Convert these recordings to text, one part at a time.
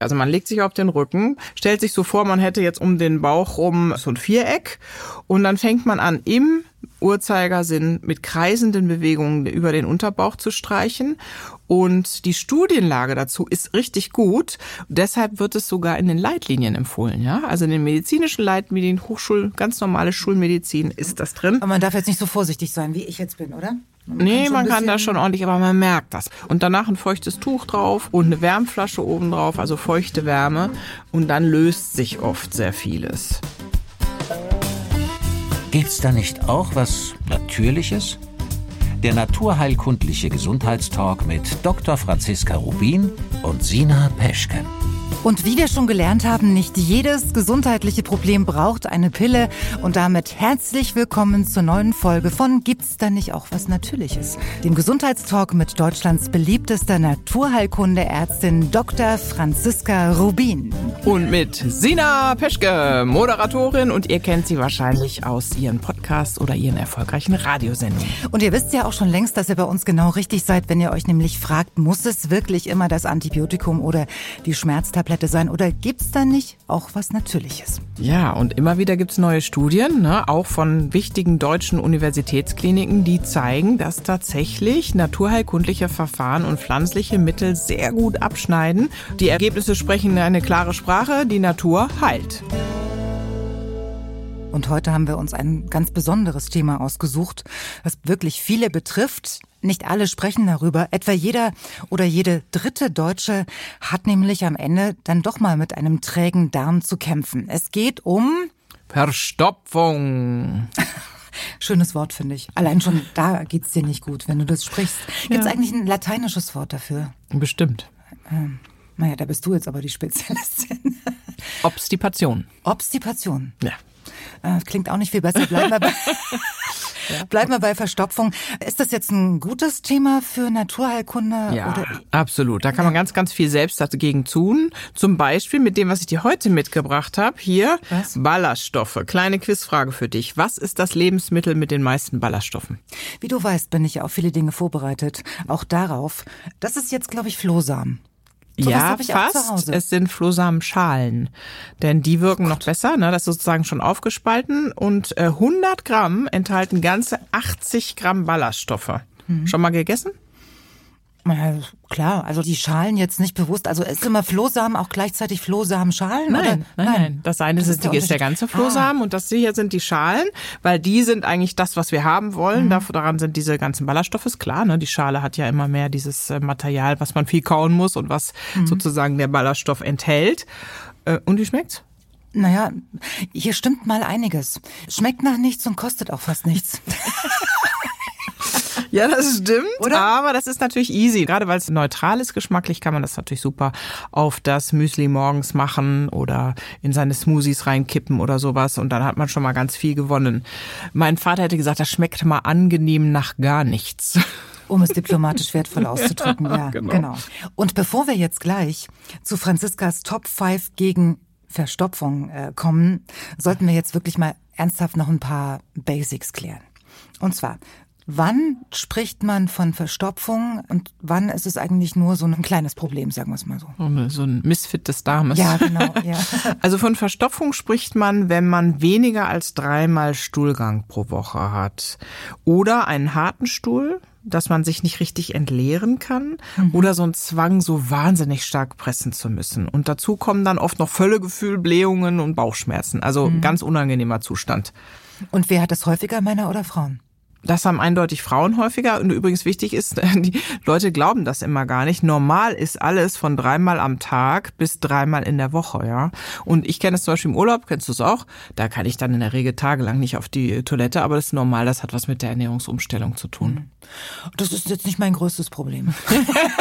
Also man legt sich auf den Rücken, stellt sich so vor, man hätte jetzt um den Bauch rum so ein Viereck und dann fängt man an, im Uhrzeigersinn mit kreisenden Bewegungen über den Unterbauch zu streichen. Und die Studienlage dazu ist richtig gut. Deshalb wird es sogar in den Leitlinien empfohlen, ja. Also in den medizinischen Leitlinien, Hochschul, ganz normale Schulmedizin ist das drin. Aber man darf jetzt nicht so vorsichtig sein, wie ich jetzt bin, oder? Man nee, kann man kann da schon ordentlich, aber man merkt das. Und danach ein feuchtes Tuch drauf und eine Wärmflasche oben drauf, also feuchte Wärme. Und dann löst sich oft sehr vieles. Gibt's da nicht auch was Natürliches? Der naturheilkundliche Gesundheitstalk mit Dr. Franziska Rubin und Sina Peschke. Und wie wir schon gelernt haben, nicht jedes gesundheitliche Problem braucht eine Pille. Und damit herzlich willkommen zur neuen Folge von Gibt's da nicht auch was Natürliches? Dem Gesundheitstalk mit Deutschlands beliebtester Naturheilkundeärztin Dr. Franziska Rubin. Und mit Sina Peschke, Moderatorin. Und ihr kennt sie wahrscheinlich aus ihren Podcasts oder ihren erfolgreichen Radiosendungen. Und ihr wisst ja auch schon längst, dass ihr bei uns genau richtig seid, wenn ihr euch nämlich fragt, muss es wirklich immer das Antibiotikum oder die Schmerztablette Tablette sein oder gibt es da nicht auch was Natürliches? Ja, und immer wieder gibt es neue Studien, ne, auch von wichtigen deutschen Universitätskliniken, die zeigen, dass tatsächlich naturheilkundliche Verfahren und pflanzliche Mittel sehr gut abschneiden. Die Ergebnisse sprechen eine klare Sprache, die Natur heilt. Und heute haben wir uns ein ganz besonderes Thema ausgesucht, das wirklich viele betrifft, nicht alle sprechen darüber. Etwa jeder oder jede dritte Deutsche hat nämlich am Ende dann doch mal mit einem trägen Darm zu kämpfen. Es geht um Verstopfung. Schönes Wort, finde ich. Allein schon da geht's dir nicht gut, wenn du das sprichst. Gibt's ja. eigentlich ein lateinisches Wort dafür? Bestimmt. Ähm, naja, da bist du jetzt aber die Spezialistin. Obstipation. Obstipation. Ja. Äh, klingt auch nicht viel besser. Bleiben wir bei, bleiben wir bei Verstopfung. Ist das jetzt ein gutes Thema für Naturheilkunde? Ja, oder? absolut. Da kann man ganz, ganz viel selbst dagegen tun. Zum Beispiel mit dem, was ich dir heute mitgebracht habe. Hier was? Ballaststoffe. Kleine Quizfrage für dich. Was ist das Lebensmittel mit den meisten Ballaststoffen? Wie du weißt, bin ich auf viele Dinge vorbereitet. Auch darauf. Das ist jetzt, glaube ich, Flohsamen. So ja, fast. Es sind Flohsamenschalen, denn die wirken oh noch besser. Ne? Das ist sozusagen schon aufgespalten und äh, 100 Gramm enthalten ganze 80 Gramm Ballaststoffe. Mhm. Schon mal gegessen? Ja, klar, also die Schalen jetzt nicht bewusst. Also ist immer Flohsamen auch gleichzeitig Flohsamenschalen? Nein, nein, nein, Das eine das ist, der, ist der ganze Flohsamen ah. und das hier sind die Schalen, weil die sind eigentlich das, was wir haben wollen. Mhm. Daran sind diese ganzen Ballaststoffe, ist klar. Ne? Die Schale hat ja immer mehr dieses äh, Material, was man viel kauen muss und was mhm. sozusagen der Ballaststoff enthält. Äh, und wie schmeckt's? Naja, hier stimmt mal einiges. Schmeckt nach nichts und kostet auch fast nichts. Ja, das stimmt. Oder? Aber das ist natürlich easy. Gerade weil es neutral ist geschmacklich, kann man das natürlich super auf das Müsli morgens machen oder in seine Smoothies reinkippen oder sowas. Und dann hat man schon mal ganz viel gewonnen. Mein Vater hätte gesagt, das schmeckt mal angenehm nach gar nichts. Um es diplomatisch wertvoll auszudrücken, ja, ja genau. genau. Und bevor wir jetzt gleich zu Franziskas Top 5 gegen Verstopfung äh, kommen, sollten wir jetzt wirklich mal ernsthaft noch ein paar Basics klären. Und zwar, Wann spricht man von Verstopfung und wann ist es eigentlich nur so ein kleines Problem, sagen wir es mal so? So ein Missfit des Darmes. Ja, genau. Ja. Also von Verstopfung spricht man, wenn man weniger als dreimal Stuhlgang pro Woche hat. Oder einen harten Stuhl, dass man sich nicht richtig entleeren kann mhm. oder so ein Zwang, so wahnsinnig stark pressen zu müssen. Und dazu kommen dann oft noch Völlegefühl, Blähungen und Bauchschmerzen. Also mhm. ganz unangenehmer Zustand. Und wer hat das häufiger, Männer oder Frauen? Das haben eindeutig Frauen häufiger. Und übrigens wichtig ist, die Leute glauben das immer gar nicht. Normal ist alles von dreimal am Tag bis dreimal in der Woche, ja. Und ich kenne es zum Beispiel im Urlaub, kennst du es auch? Da kann ich dann in der Regel tagelang nicht auf die Toilette, aber das ist normal, das hat was mit der Ernährungsumstellung zu tun. Das ist jetzt nicht mein größtes Problem.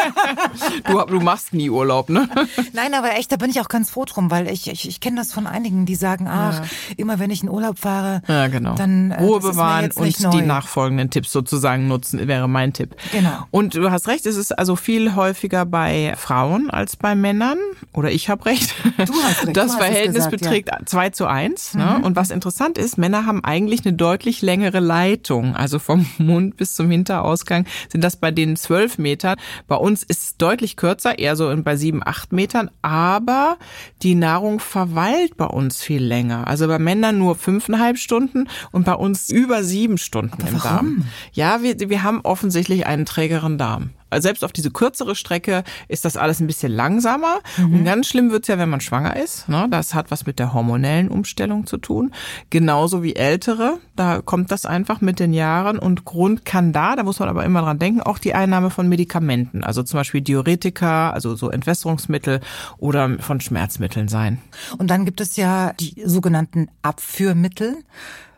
du, du, machst nie Urlaub, ne? Nein, aber echt, da bin ich auch ganz froh drum, weil ich, ich, ich kenne das von einigen, die sagen, ach, ja. immer wenn ich in Urlaub fahre, ja, genau. dann äh, Ruhe bewahren und neu. die nachfolgenden Tipps sozusagen nutzen, wäre mein Tipp. Genau. Und du hast recht, es ist also viel häufiger bei Frauen als bei Männern. Oder ich habe recht. Du hast recht. Das Verhältnis gesagt, beträgt ja. 2 zu 1. Ne? Mhm. Und was interessant ist, Männer haben eigentlich eine deutlich längere Leitung, also vom Mund bis zum Unterausgang, sind das bei denen zwölf Meter. Bei uns ist es deutlich kürzer, eher so bei sieben, acht Metern, aber die Nahrung verweilt bei uns viel länger. Also bei Männern nur fünfeinhalb Stunden und bei uns über sieben Stunden aber im warum? Darm. Ja, wir, wir haben offensichtlich einen trägeren Darm. Also selbst auf diese kürzere Strecke ist das alles ein bisschen langsamer. Und ganz schlimm wird's ja, wenn man schwanger ist. Ne? Das hat was mit der hormonellen Umstellung zu tun. Genauso wie ältere. Da kommt das einfach mit den Jahren. Und Grund kann da, da muss man aber immer dran denken, auch die Einnahme von Medikamenten. Also zum Beispiel Diuretika, also so Entwässerungsmittel oder von Schmerzmitteln sein. Und dann gibt es ja die sogenannten Abführmittel.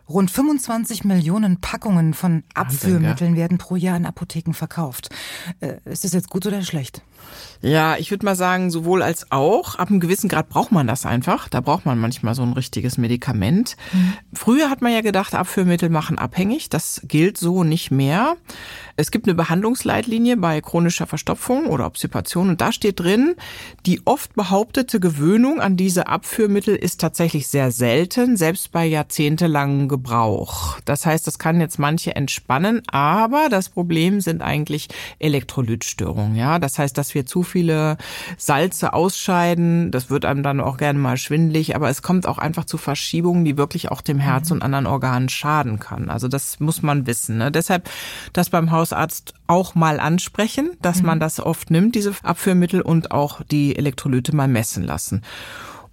Rund 25 Millionen Packungen von Abführmitteln werden pro Jahr in Apotheken verkauft. Äh, ist das jetzt gut oder schlecht? Ja, ich würde mal sagen, sowohl als auch. Ab einem gewissen Grad braucht man das einfach. Da braucht man manchmal so ein richtiges Medikament. Mhm. Früher hat man ja gedacht, Abführmittel machen abhängig. Das gilt so nicht mehr. Es gibt eine Behandlungsleitlinie bei chronischer Verstopfung oder Obstipation und da steht drin, die oft behauptete Gewöhnung an diese Abführmittel ist tatsächlich sehr selten, selbst bei jahrzehntelangem Gebrauch. Das heißt, das kann jetzt manche entspannen, aber das Problem sind eigentlich Elektrolytstörungen. Ja, das heißt, dass wir zu viele Salze ausscheiden. Das wird einem dann auch gerne mal schwindlig, aber es kommt auch einfach zu Verschiebungen, die wirklich auch dem Herz und anderen Organen schaden kann. Also das muss man wissen. Ne? Deshalb das beim Hausarzt auch mal ansprechen, dass man das oft nimmt, diese Abführmittel und auch die Elektrolyte mal messen lassen.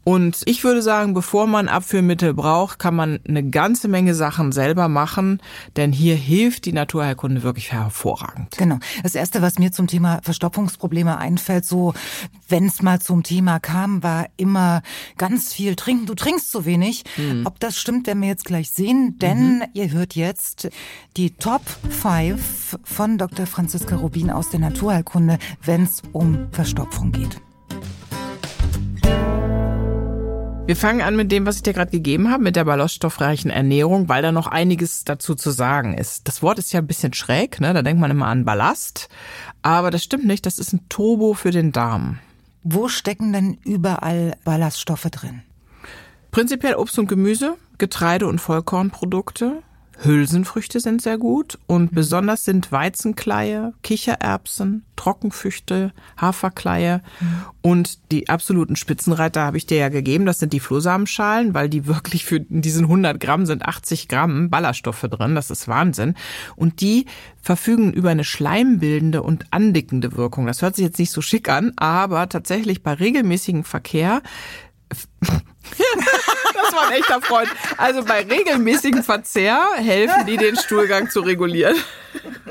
Und ich würde sagen, bevor man Abführmittel braucht, kann man eine ganze Menge Sachen selber machen, denn hier hilft die Naturheilkunde wirklich hervorragend. Genau. Das erste, was mir zum Thema Verstopfungsprobleme einfällt, so wenn es mal zum Thema kam, war immer ganz viel trinken. Du trinkst zu wenig. Mhm. Ob das stimmt, werden wir jetzt gleich sehen, denn mhm. ihr hört jetzt die Top 5 von Dr. Franziska Rubin aus der Naturheilkunde, wenn es um Verstopfung geht. Wir fangen an mit dem, was ich dir gerade gegeben habe, mit der ballaststoffreichen Ernährung, weil da noch einiges dazu zu sagen ist. Das Wort ist ja ein bisschen schräg, ne? da denkt man immer an Ballast, aber das stimmt nicht, das ist ein Turbo für den Darm. Wo stecken denn überall Ballaststoffe drin? Prinzipiell Obst und Gemüse, Getreide und Vollkornprodukte, Hülsenfrüchte sind sehr gut und besonders sind Weizenkleie, Kichererbsen, Trockenfrüchte, Haferkleie mhm. und die absoluten Spitzenreiter habe ich dir ja gegeben. Das sind die Flohsamenschalen, weil die wirklich für diesen 100 Gramm sind 80 Gramm Ballaststoffe drin. Das ist Wahnsinn. Und die verfügen über eine schleimbildende und andickende Wirkung. Das hört sich jetzt nicht so schick an, aber tatsächlich bei regelmäßigem Verkehr das war ein echter Freund. Also bei regelmäßigem Verzehr helfen die, den Stuhlgang zu regulieren.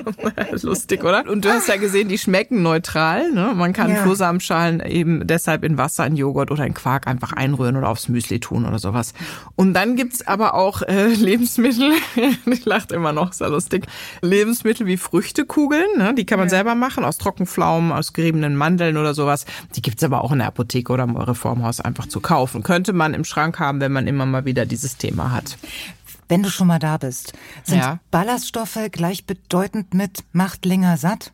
Lustig, oder? Und du hast ja gesehen, die schmecken neutral. Ne? Man kann ja. Flohsamenschalen eben deshalb in Wasser, in Joghurt oder in Quark einfach einrühren oder aufs Müsli tun oder sowas. Und dann gibt's aber auch äh, Lebensmittel, ich lacht immer noch, sehr lustig, Lebensmittel wie Früchtekugeln, ne? die kann man ja. selber machen, aus Trockenpflaumen, aus geriebenen Mandeln oder sowas. Die gibt's aber auch in der Apotheke oder im Reformhaus einfach zu kaufen. Könnte man im Schrank haben, wenn man immer mal wieder dieses Thema hat. Wenn du schon mal da bist, sind ja. Ballaststoffe gleichbedeutend mit macht länger satt?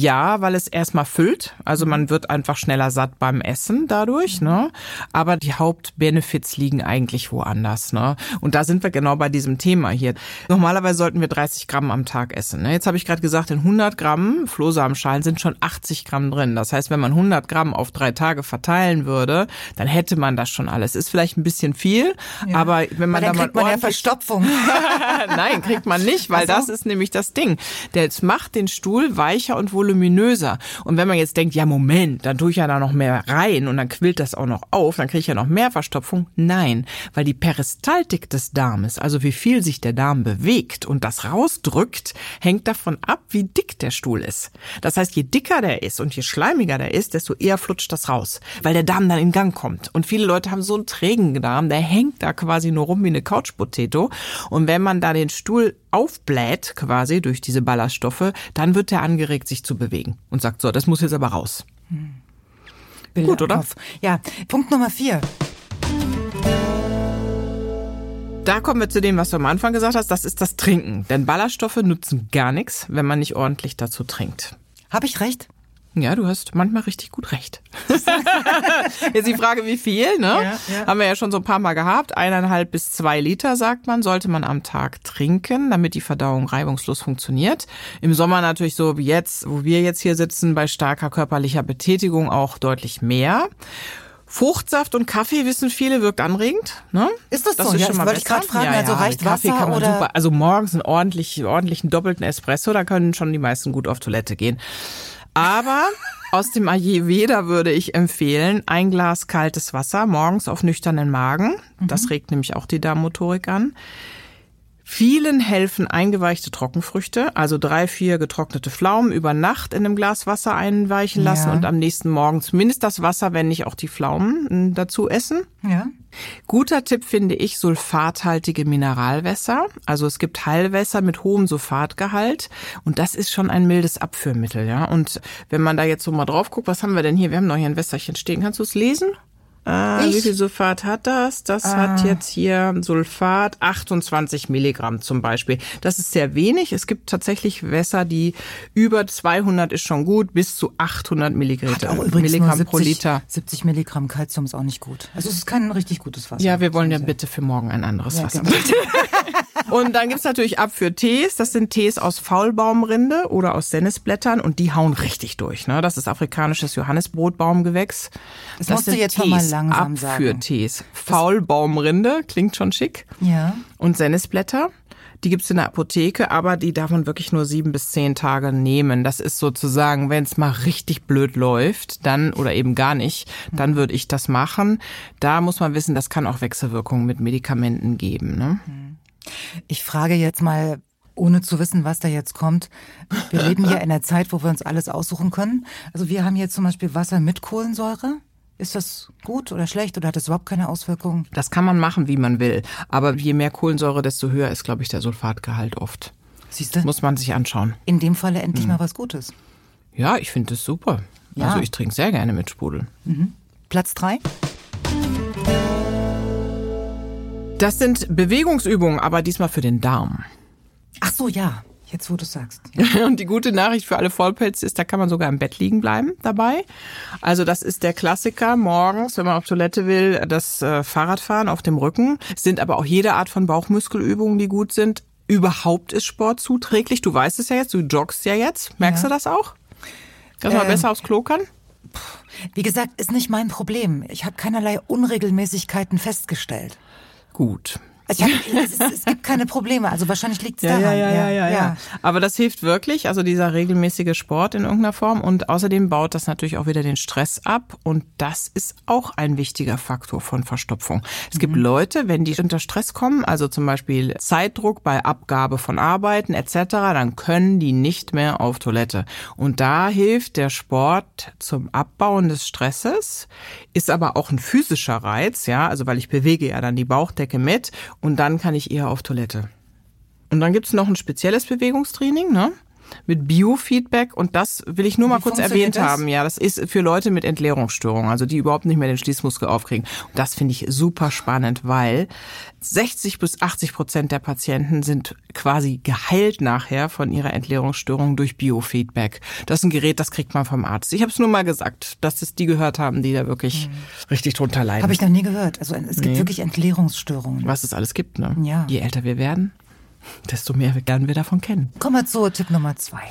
Ja, weil es erstmal füllt. Also man wird einfach schneller satt beim Essen dadurch, ne? Aber die Hauptbenefits liegen eigentlich woanders, ne? Und da sind wir genau bei diesem Thema hier. Normalerweise sollten wir 30 Gramm am Tag essen. Ne? Jetzt habe ich gerade gesagt, in 100 Gramm Flohsamenschalen sind schon 80 Gramm drin. Das heißt, wenn man 100 Gramm auf drei Tage verteilen würde, dann hätte man das schon alles. Ist vielleicht ein bisschen viel, ja. aber wenn man da mal kriegt man ja Verstopfung. Nein, kriegt man nicht, weil so. das ist nämlich das Ding. Der macht den Stuhl weicher und voluminöser voluminöser. Und wenn man jetzt denkt, ja Moment, dann tue ich ja da noch mehr rein und dann quillt das auch noch auf, dann kriege ich ja noch mehr Verstopfung. Nein, weil die Peristaltik des Darmes, also wie viel sich der Darm bewegt und das rausdrückt, hängt davon ab, wie dick der Stuhl ist. Das heißt, je dicker der ist und je schleimiger der ist, desto eher flutscht das raus, weil der Darm dann in Gang kommt. Und viele Leute haben so einen trägen Darm, der hängt da quasi nur rum wie eine Couchpotato. Und wenn man da den Stuhl aufbläht, quasi durch diese Ballaststoffe, dann wird der angeregt, sich zu bewegen und sagt, so, das muss jetzt aber raus. Hm. Gut, oder? Ja, Punkt Nummer vier. Da kommen wir zu dem, was du am Anfang gesagt hast, das ist das Trinken. Denn Ballaststoffe nutzen gar nichts, wenn man nicht ordentlich dazu trinkt. Habe ich recht? Ja, du hast manchmal richtig gut recht. Jetzt die Frage, wie viel, ne? Ja, ja. Haben wir ja schon so ein paar Mal gehabt. Eineinhalb bis zwei Liter, sagt man, sollte man am Tag trinken, damit die Verdauung reibungslos funktioniert. Im Sommer natürlich so wie jetzt, wo wir jetzt hier sitzen, bei starker körperlicher Betätigung auch deutlich mehr. Fruchtsaft und Kaffee, wissen viele, wirkt anregend. Ne? Ist das, das so? Ist ja, schon mal wollte ich gerade fragen, ja, also reicht Kaffee Wasser kann man oder? Super, also morgens einen ordentlich, ordentlichen doppelten Espresso, da können schon die meisten gut auf Toilette gehen. Aber aus dem Ayurveda würde ich empfehlen, ein Glas kaltes Wasser morgens auf nüchternen Magen. Das mhm. regt nämlich auch die Darmmotorik an. Vielen helfen eingeweichte Trockenfrüchte, also drei, vier getrocknete Pflaumen über Nacht in einem Glas Wasser einweichen lassen ja. und am nächsten Morgen zumindest das Wasser, wenn nicht auch die Pflaumen hm, dazu essen. Ja. Guter Tipp finde ich sulfathaltige Mineralwässer. Also es gibt Heilwässer mit hohem Sulfatgehalt und das ist schon ein mildes Abführmittel, ja. Und wenn man da jetzt so mal drauf guckt, was haben wir denn hier? Wir haben noch hier ein Wässerchen stehen. Kannst du es lesen? Ah, wie viel Sulfat hat das? Das ah. hat jetzt hier Sulfat 28 Milligramm zum Beispiel. Das ist sehr wenig. Es gibt tatsächlich Wässer, die über 200 ist schon gut, bis zu 800 Milligramm, Milligramm 70, pro Liter. 70 Milligramm Kalzium ist auch nicht gut. Also es ist kein richtig gutes Wasser. Ja, wir wollen ja bitte für morgen ein anderes ja, Wasser. Genau. und dann gibt's natürlich ab für Tees. Das sind Tees aus Faulbaumrinde oder aus Sennisblättern und die hauen richtig durch. Ne? Das ist afrikanisches Johannisbrotbaumgewächs. Das, das musst du jetzt Tees. mal langsam sagen. Abführtees. Faulbaumrinde, klingt schon schick. Ja. Und Sennisblätter. Die gibt's in der Apotheke, aber die darf man wirklich nur sieben bis zehn Tage nehmen. Das ist sozusagen, wenn es mal richtig blöd läuft, dann oder eben gar nicht, dann würde ich das machen. Da muss man wissen, das kann auch Wechselwirkungen mit Medikamenten geben. Ne? Ich frage jetzt mal ohne zu wissen, was da jetzt kommt. Wir leben ja in einer Zeit, wo wir uns alles aussuchen können. Also wir haben jetzt zum Beispiel Wasser mit Kohlensäure. Ist das gut oder schlecht oder hat das überhaupt keine Auswirkungen? Das kann man machen, wie man will. Aber je mehr Kohlensäure, desto höher ist, glaube ich, der Sulfatgehalt oft. Siehst du? Muss man sich anschauen. In dem Falle endlich mhm. mal was Gutes. Ja, ich finde das super. Ja. Also ich trinke sehr gerne mit Sprudel. Mhm. Platz drei? Das sind Bewegungsübungen, aber diesmal für den Darm. Ach so, ja. Jetzt, wo du sagst. Ja. Und die gute Nachricht für alle Vollpelze ist, da kann man sogar im Bett liegen bleiben dabei. Also das ist der Klassiker morgens, wenn man auf Toilette will, das äh, Fahrradfahren auf dem Rücken. Es sind aber auch jede Art von Bauchmuskelübungen, die gut sind. Überhaupt ist Sport zuträglich. Du weißt es ja jetzt, du joggst ja jetzt. Merkst ja. du das auch? Dass man ähm, besser aufs Klo kann? Wie gesagt, ist nicht mein Problem. Ich habe keinerlei Unregelmäßigkeiten festgestellt. Gut. Also hab, es, es, gibt keine Probleme, also wahrscheinlich liegt es ja, daran. Ja ja, ja, ja, ja, Aber das hilft wirklich, also dieser regelmäßige Sport in irgendeiner Form. Und außerdem baut das natürlich auch wieder den Stress ab. Und das ist auch ein wichtiger Faktor von Verstopfung. Es mhm. gibt Leute, wenn die unter Stress kommen, also zum Beispiel Zeitdruck bei Abgabe von Arbeiten etc., dann können die nicht mehr auf Toilette. Und da hilft der Sport zum Abbauen des Stresses, ist aber auch ein physischer Reiz, ja, also weil ich bewege ja dann die Bauchdecke mit und dann kann ich eher auf Toilette. Und dann gibt's noch ein spezielles Bewegungstraining, ne? Mit Biofeedback und das will ich nur mal kurz erwähnt das? haben. Ja, das ist für Leute mit Entleerungsstörungen, also die überhaupt nicht mehr den Schließmuskel aufkriegen. Und das finde ich super spannend, weil 60 bis 80 Prozent der Patienten sind quasi geheilt nachher von ihrer Entleerungsstörung durch Biofeedback. Das ist ein Gerät, das kriegt man vom Arzt. Ich habe es nur mal gesagt, dass es die gehört haben, die da wirklich mhm. richtig drunter leiden. Habe ich noch nie gehört. Also es gibt nee. wirklich Entleerungsstörungen. Was es alles gibt, ne? Ja. Je älter wir werden desto mehr werden wir davon kennen. Kommen wir zu Tipp Nummer zwei.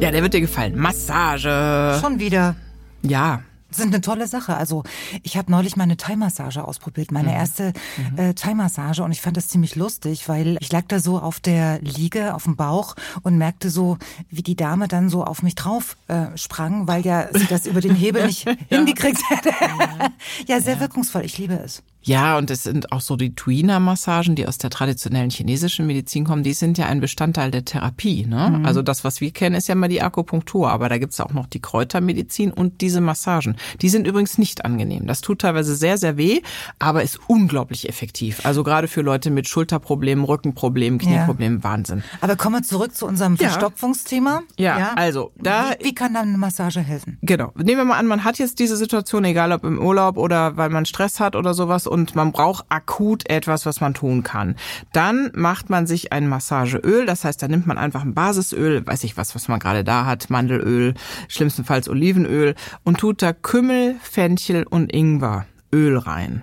Ja, der wird dir gefallen. Massage. Schon wieder. Ja, sind eine tolle Sache. Also ich habe neulich meine Thai-Massage ausprobiert, meine mhm. erste mhm. äh, Thai-Massage und ich fand das ziemlich lustig, weil ich lag da so auf der Liege, auf dem Bauch und merkte so, wie die Dame dann so auf mich drauf äh, sprang, weil ja sie das über den Hebel nicht ja. hingekriegt hätte. ja, sehr ja. wirkungsvoll. Ich liebe es. Ja, und es sind auch so die Tuina-Massagen, die aus der traditionellen chinesischen Medizin kommen, die sind ja ein Bestandteil der Therapie. Ne? Mhm. Also das, was wir kennen, ist ja mal die Akupunktur, aber da gibt's auch noch die Kräutermedizin und diese Massagen. Die sind übrigens nicht angenehm. Das tut teilweise sehr, sehr weh, aber ist unglaublich effektiv. Also gerade für Leute mit Schulterproblemen, Rückenproblemen, Knieproblemen, ja. Wahnsinn. Aber kommen wir zurück zu unserem ja. Verstopfungsthema. Ja, ja, also da... Wie, wie kann dann eine Massage helfen? Genau. Nehmen wir mal an, man hat jetzt diese Situation, egal ob im Urlaub oder weil man Stress hat oder sowas und man braucht akut etwas, was man tun kann. Dann macht man sich ein Massageöl, das heißt, da nimmt man einfach ein Basisöl, weiß ich was, was man gerade da hat, Mandelöl, schlimmstenfalls Olivenöl und tut da Kümmel, Fenchel und Ingwer Öl rein.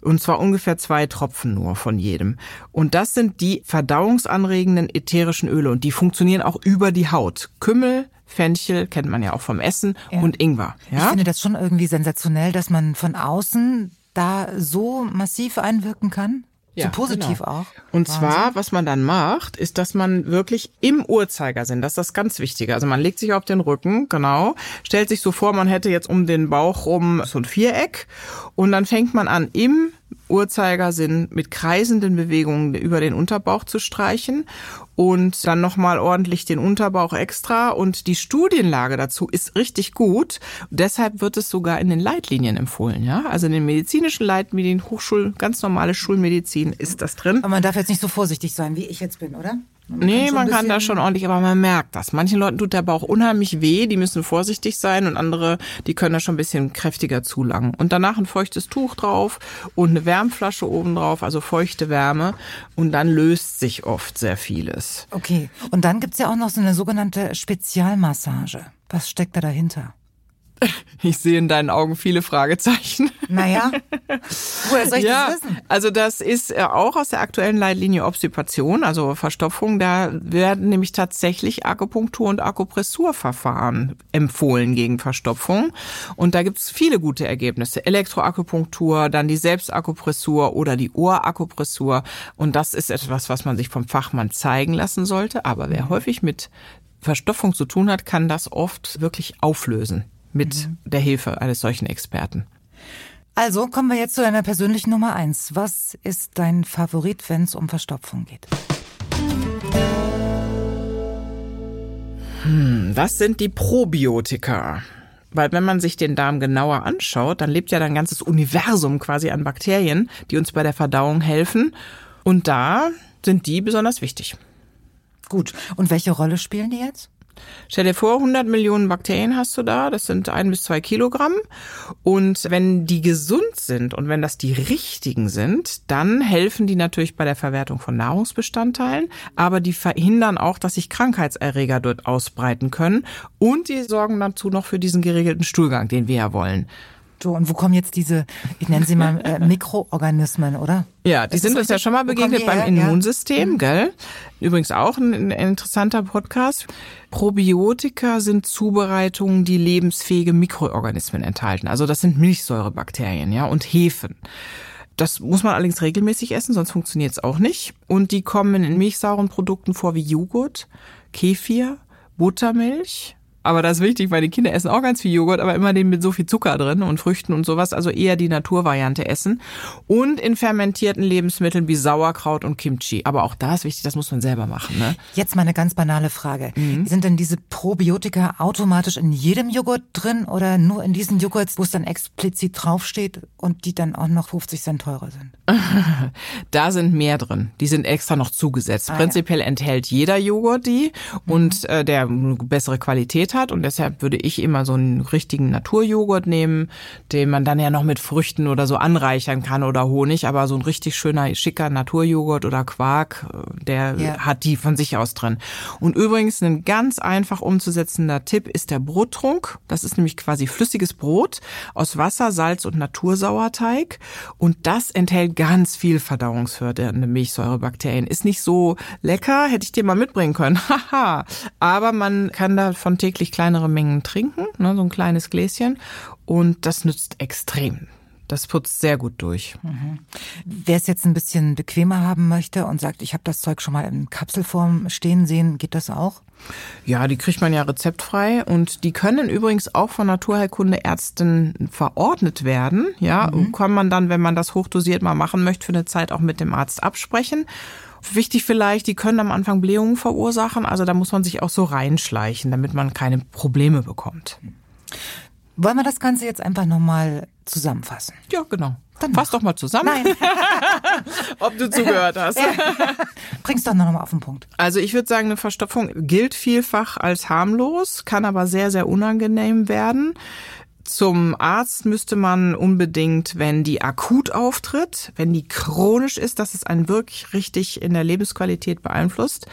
Und zwar ungefähr zwei Tropfen nur von jedem. Und das sind die verdauungsanregenden ätherischen Öle und die funktionieren auch über die Haut. Kümmel, Fenchel kennt man ja auch vom Essen ja. und Ingwer. Ja? Ich finde das schon irgendwie sensationell, dass man von außen da so massiv einwirken kann. Ja, so positiv genau. auch. Und Wahnsinn. zwar, was man dann macht, ist, dass man wirklich im Uhrzeigersinn, das ist das ganz Wichtige. Also man legt sich auf den Rücken, genau, stellt sich so vor, man hätte jetzt um den Bauch rum so ein Viereck und dann fängt man an, im Uhrzeigersinn mit kreisenden Bewegungen über den Unterbauch zu streichen und dann nochmal ordentlich den Unterbauch extra. Und die Studienlage dazu ist richtig gut. Deshalb wird es sogar in den Leitlinien empfohlen. Ja, Also in den medizinischen Leitlinien, Hochschul, ganz normale Schulmedizin ist das drin. Aber man darf jetzt nicht so vorsichtig sein, wie ich jetzt bin, oder? Man nee, man kann da schon ordentlich, aber man merkt das. Manchen Leuten tut der Bauch unheimlich weh, die müssen vorsichtig sein und andere, die können da schon ein bisschen kräftiger zulangen. Und danach ein feuchtes Tuch drauf und eine Wärmflasche oben drauf, also feuchte Wärme und dann löst sich oft sehr vieles. Okay, und dann gibt's ja auch noch so eine sogenannte Spezialmassage. Was steckt da dahinter? Ich sehe in deinen Augen viele Fragezeichen. Naja, woher soll ich ja, das wissen? Also das ist äh, auch aus der aktuellen Leitlinie Obstipation, also Verstopfung. Da werden nämlich tatsächlich Akupunktur- und Akupressurverfahren empfohlen gegen Verstopfung. Und da gibt es viele gute Ergebnisse. Elektroakupunktur, dann die Selbstakupressur oder die Ohrakupressur. Und das ist etwas, was man sich vom Fachmann zeigen lassen sollte. Aber wer häufig mit Verstopfung zu tun hat, kann das oft wirklich auflösen mit mhm. der Hilfe eines solchen Experten. Also kommen wir jetzt zu deiner persönlichen Nummer eins. Was ist dein Favorit, wenn es um Verstopfung geht? Hm, das sind die Probiotika. Weil wenn man sich den Darm genauer anschaut, dann lebt ja ein ganzes Universum quasi an Bakterien, die uns bei der Verdauung helfen. Und da sind die besonders wichtig. Gut. Und welche Rolle spielen die jetzt? Stell dir vor, 100 Millionen Bakterien hast du da, das sind ein bis zwei Kilogramm. Und wenn die gesund sind und wenn das die richtigen sind, dann helfen die natürlich bei der Verwertung von Nahrungsbestandteilen, aber die verhindern auch, dass sich Krankheitserreger dort ausbreiten können und die sorgen dazu noch für diesen geregelten Stuhlgang, den wir ja wollen. So, und wo kommen jetzt diese, ich nenne sie mal äh, Mikroorganismen, oder? Ja, die das sind uns ja schon mal begegnet beim Immunsystem, ja. Mhm. gell? Übrigens auch ein, ein interessanter Podcast. Probiotika sind Zubereitungen, die lebensfähige Mikroorganismen enthalten. Also das sind Milchsäurebakterien, ja, und Hefen. Das muss man allerdings regelmäßig essen, sonst funktioniert es auch nicht. Und die kommen in milchsauren Produkten vor wie Joghurt, Kefir, Buttermilch, aber das ist wichtig, weil die Kinder essen auch ganz viel Joghurt, aber immer den mit so viel Zucker drin und Früchten und sowas. Also eher die Naturvariante essen. Und in fermentierten Lebensmitteln wie Sauerkraut und Kimchi. Aber auch da ist wichtig, das muss man selber machen. Ne? Jetzt mal eine ganz banale Frage. Mhm. Sind denn diese Probiotika automatisch in jedem Joghurt drin oder nur in diesen Joghurts, wo es dann explizit draufsteht und die dann auch noch 50 Cent teurer sind? da sind mehr drin. Die sind extra noch zugesetzt. Ah, Prinzipiell ja. enthält jeder Joghurt die mhm. und äh, der bessere Qualität hat hat und deshalb würde ich immer so einen richtigen Naturjoghurt nehmen, den man dann ja noch mit Früchten oder so anreichern kann oder Honig, aber so ein richtig schöner, schicker Naturjoghurt oder Quark, äh, der ja. hat die von sich aus drin. Und übrigens ein ganz einfach umzusetzender Tipp ist der Brottrunk. Das ist nämlich quasi flüssiges Brot aus Wasser, Salz und Natursauerteig und das enthält ganz viel verdauungsfördernde Milchsäurebakterien. Ist nicht so lecker, hätte ich dir mal mitbringen können. Haha. Aber man kann davon täglich täglich kleinere Mengen trinken, ne, so ein kleines Gläschen. Und das nützt extrem. Das putzt sehr gut durch. Mhm. Wer es jetzt ein bisschen bequemer haben möchte und sagt, ich habe das Zeug schon mal in Kapselform stehen sehen, geht das auch? Ja, die kriegt man ja rezeptfrei und die können übrigens auch von Naturheilkundeärzten verordnet werden. Ja, mhm. kann man dann, wenn man das hochdosiert mal machen möchte, für eine Zeit auch mit dem Arzt absprechen. Wichtig vielleicht, die können am Anfang Blähungen verursachen, also da muss man sich auch so reinschleichen, damit man keine Probleme bekommt. Wollen wir das Ganze jetzt einfach nochmal zusammenfassen? Ja, genau. Dann fass doch mal zusammen. Nein. Ob du zugehört hast. Ja. Bring's doch nochmal auf den Punkt. Also ich würde sagen, eine Verstopfung gilt vielfach als harmlos, kann aber sehr, sehr unangenehm werden Zum Arzt müsste man unbedingt, wenn die akut auftritt, wenn die chronisch ist, dass es einen wirklich richtig in der Lebensqualität beeinflusst.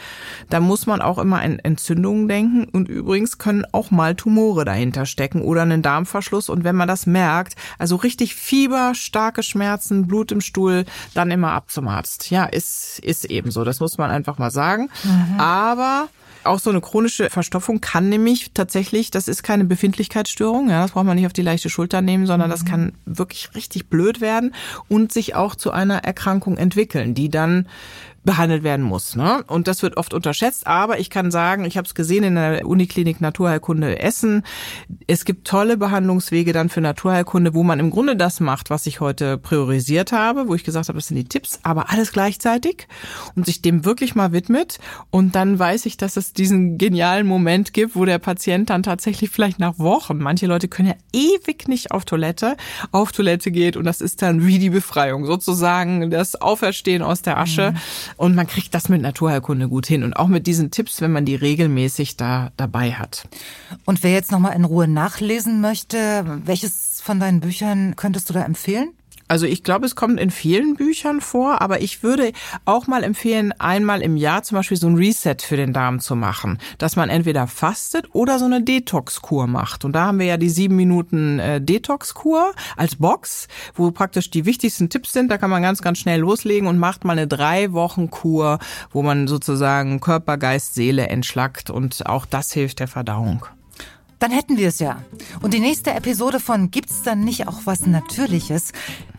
Da muss man auch immer an Entzündungen denken und übrigens können auch mal Tumore dahinter stecken oder einen Darmverschluss und wenn man das merkt, also richtig Fieber, starke Schmerzen, Blut im Stuhl, dann immer ab zum Arzt. Ja, ist, ist eben so. Das muss man einfach mal sagen. Mhm. Aber auch so eine chronische Verstopfung kann nämlich tatsächlich, das ist keine Befindlichkeitsstörung, ja, das braucht man nicht auf die leichte Schulter nehmen, sondern mhm. das kann wirklich richtig blöd werden und sich auch zu einer Erkrankung entwickeln, die dann behandelt werden muss. Ne? Und das wird oft unterschätzt. Aber ich kann sagen, ich habe es gesehen in der Uniklinik Naturheilkunde Essen. Es gibt tolle Behandlungswege dann für Naturheilkunde, wo man im Grunde das macht, was ich heute priorisiert habe, wo ich gesagt habe, das sind die Tipps, aber alles gleichzeitig und sich dem wirklich mal widmet. Und dann weiß ich, dass es diesen genialen Moment gibt, wo der Patient dann tatsächlich vielleicht nach Wochen, manche Leute können ja ewig nicht auf Toilette, auf Toilette geht und das ist dann wie die Befreiung, sozusagen das Auferstehen aus der Asche. Mhm. Und man kriegt das mit Naturheilkunde gut hin und auch mit diesen Tipps, wenn man die regelmäßig da dabei hat. Und wer jetzt nochmal in Ruhe nachlesen möchte, welches von deinen Büchern könntest du da empfehlen? Also ich glaube, es kommt in vielen Büchern vor, aber ich würde auch mal empfehlen, einmal im Jahr zum Beispiel so ein Reset für den Darm zu machen, dass man entweder fastet oder so eine Detox-Kur macht. Und da haben wir ja die sieben Minuten äh, Detox-Kur als Box, wo praktisch die wichtigsten Tipps sind. Da kann man ganz, ganz schnell loslegen und macht mal eine drei Wochen Kur, wo man sozusagen Körper, Geist, Seele entschlackt und auch das hilft der Verdauung. Dann hätten wir es ja. Und die nächste Episode von Gibt's dann nicht auch was Natürliches?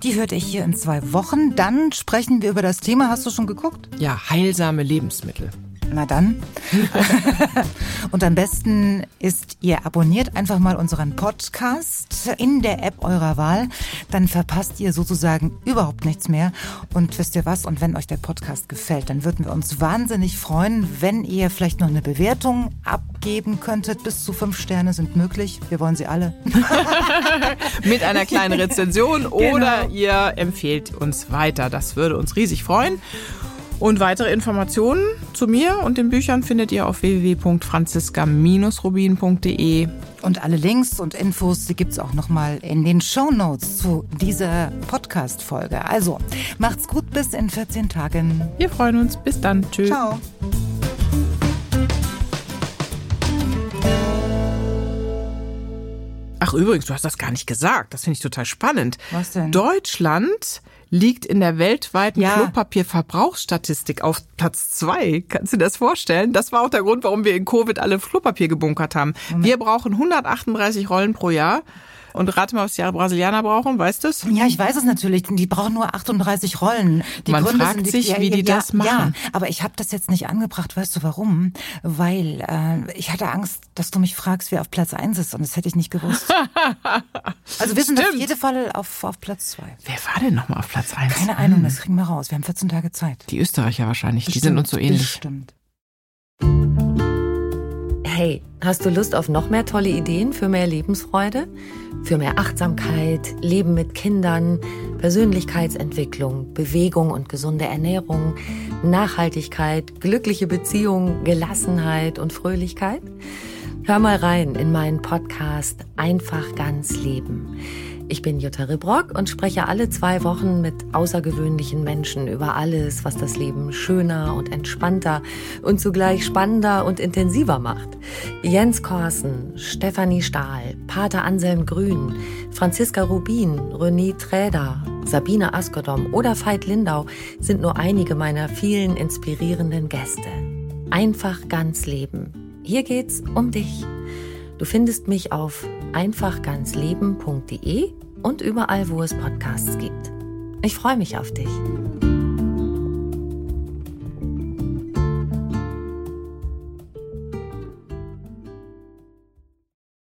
Die hörte ich hier in zwei Wochen. Dann sprechen wir über das Thema. Hast du schon geguckt? Ja, heilsame Lebensmittel. Na dann. und am besten ist, ihr abonniert einfach mal unseren Podcast in der App eurer Wahl. Dann verpasst ihr sozusagen überhaupt nichts mehr. Und wisst ihr was? Und wenn euch der Podcast gefällt, dann würden wir uns wahnsinnig freuen, wenn ihr vielleicht noch eine Bewertung abgeben könntet. Bis zu fünf Sterne sind möglich. Wir wollen sie alle. Mit einer kleinen Rezension oder genau. ihr empfehlt uns weiter. Das würde uns riesig freuen. Und weitere Informationen zu mir und den Büchern findet ihr auf www.franziska-rubin.de. Und alle Links und Infos, die gibt's auch nochmal in den Show Notes zu dieser Podcast-Folge. Also, macht's gut bis in 14 Tagen. Wir freuen uns. Bis dann. Tschüss. Ciao. Ach übrigens, du hast das gar nicht gesagt. Das finde ich total spannend. Was denn? Deutschland liegt in der weltweiten ja. Klopapierverbrauchsstatistik auf Platz zwei. Kannst du dir das vorstellen? Das war auch der Grund, warum wir in Covid alle Klopapier gebunkert haben. Moment. Wir brauchen 138 Rollen pro Jahr. Und rate mal, was die Brasilianer brauchen, weißt du es? Ja, ich weiß es natürlich. Die brauchen nur 38 Rollen. Die Man Gründe fragt die, sich, ja, wie die ja, das machen. Ja, aber ich habe das jetzt nicht angebracht. Weißt du warum? Weil äh, ich hatte Angst, dass du mich fragst, wer auf Platz 1 ist. Und das hätte ich nicht gewusst. also wir sind auf jeden Fall auf, auf Platz 2. Wer war denn nochmal auf Platz 1? Keine Ahnung, das kriegen wir raus. Wir haben 14 Tage Zeit. Die Österreicher wahrscheinlich. Bestimmt, die sind uns so ähnlich. Stimmt. Hey, hast du Lust auf noch mehr tolle Ideen für mehr Lebensfreude? Für mehr Achtsamkeit, Leben mit Kindern, Persönlichkeitsentwicklung, Bewegung und gesunde Ernährung, Nachhaltigkeit, glückliche Beziehungen, Gelassenheit und Fröhlichkeit? Hör mal rein in meinen Podcast Einfach ganz Leben. Ich bin Jutta Ribrock und spreche alle zwei Wochen mit außergewöhnlichen Menschen über alles, was das Leben schöner und entspannter und zugleich spannender und intensiver macht. Jens Korsen, Stefanie Stahl, Pater Anselm Grün, Franziska Rubin, René Träder, Sabine Askodom oder Veit Lindau sind nur einige meiner vielen inspirierenden Gäste. Einfach ganz leben. Hier geht's um dich. Du findest mich auf einfachganzleben.de und überall, wo es Podcasts gibt. Ich freue mich auf dich.